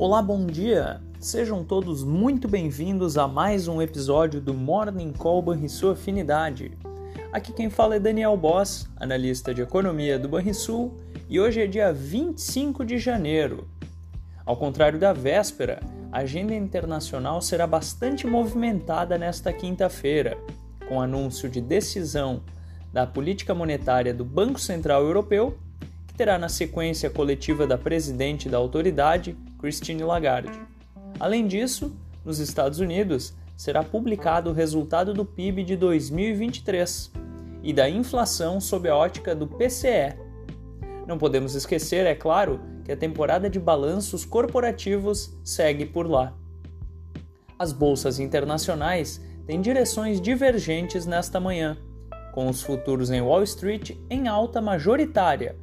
Olá, bom dia! Sejam todos muito bem-vindos a mais um episódio do Morning Call sua afinidade. Aqui quem fala é Daniel Boss, analista de economia do Banrisul, e hoje é dia 25 de janeiro. Ao contrário da véspera, a agenda internacional será bastante movimentada nesta quinta-feira, com anúncio de decisão da política monetária do Banco Central Europeu, terá na sequência a coletiva da presidente da autoridade, Christine Lagarde. Além disso, nos Estados Unidos será publicado o resultado do PIB de 2023 e da inflação sob a ótica do PCE. Não podemos esquecer, é claro, que a temporada de balanços corporativos segue por lá. As bolsas internacionais têm direções divergentes nesta manhã, com os futuros em Wall Street em alta majoritária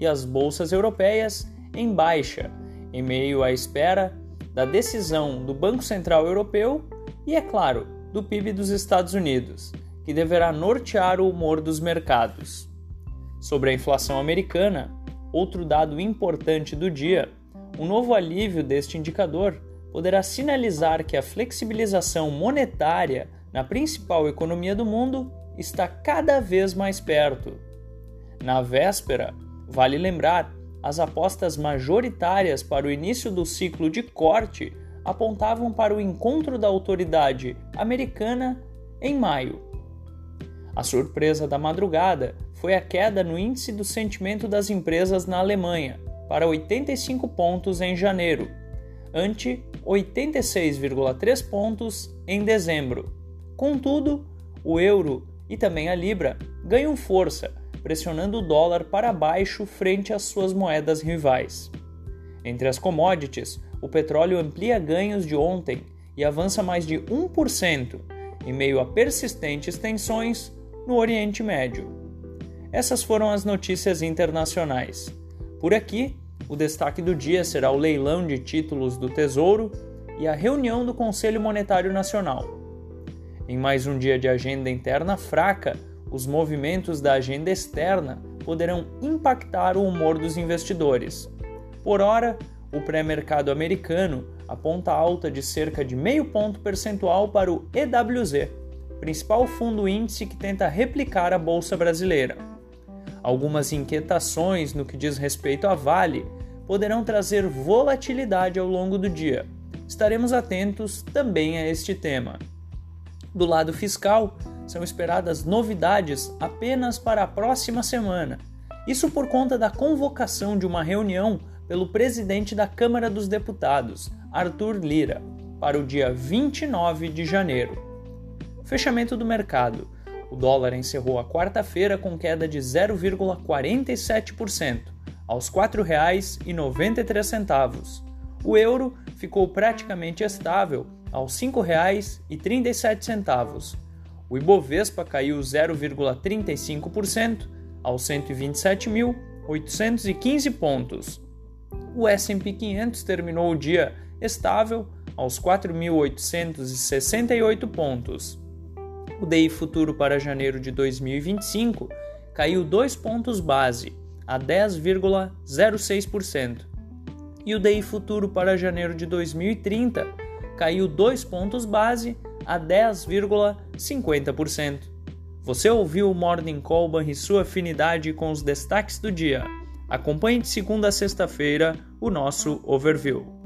e as bolsas europeias em baixa, em meio à espera da decisão do Banco Central Europeu e, é claro, do PIB dos Estados Unidos, que deverá nortear o humor dos mercados. Sobre a inflação americana, outro dado importante do dia, um novo alívio deste indicador poderá sinalizar que a flexibilização monetária na principal economia do mundo está cada vez mais perto. Na véspera, vale lembrar as apostas majoritárias para o início do ciclo de corte apontavam para o encontro da autoridade americana em maio. A surpresa da madrugada foi a queda no índice do sentimento das empresas na Alemanha, para 85 pontos em janeiro, ante 86,3 pontos em dezembro. Contudo, o euro e também a libra ganham força pressionando o dólar para baixo frente às suas moedas rivais. Entre as commodities, o petróleo amplia ganhos de ontem e avança mais de 1% em meio a persistentes tensões no Oriente Médio. Essas foram as notícias internacionais. Por aqui, o destaque do dia será o leilão de títulos do Tesouro e a reunião do Conselho Monetário Nacional. Em mais um dia de agenda interna fraca, os movimentos da agenda externa poderão impactar o humor dos investidores. Por hora, o pré-mercado americano aponta alta de cerca de meio ponto percentual para o EWZ, principal fundo índice que tenta replicar a bolsa brasileira. Algumas inquietações no que diz respeito à Vale poderão trazer volatilidade ao longo do dia. Estaremos atentos também a este tema. Do lado fiscal, são esperadas novidades apenas para a próxima semana. Isso por conta da convocação de uma reunião pelo presidente da Câmara dos Deputados, Arthur Lira, para o dia 29 de janeiro. Fechamento do mercado. O dólar encerrou a quarta-feira com queda de 0,47%, aos R$ 4,93. O euro ficou praticamente estável aos R$ 5,37 o Ibovespa caiu 0,35% aos 127.815 pontos. O S&P 500 terminou o dia estável aos 4.868 pontos. O DI futuro para janeiro de 2025 caiu 2 pontos base, a 10,06%. E o DI futuro para janeiro de 2030 caiu 2 pontos base, a 10,50%. Você ouviu o Morning Call e sua afinidade com os destaques do dia. Acompanhe de segunda a sexta-feira o nosso overview.